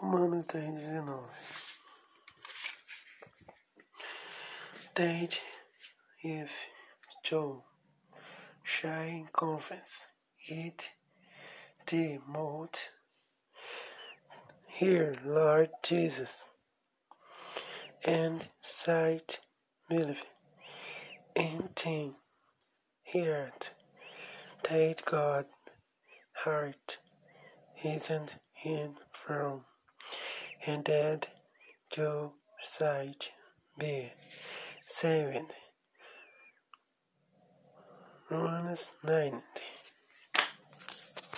Romanos 10, 19. That if Joe shine confidence, it mold. Here, Lord Jesus, and sight believe in thing heart that God heart isn't in from and that your sight be saved. Romans 90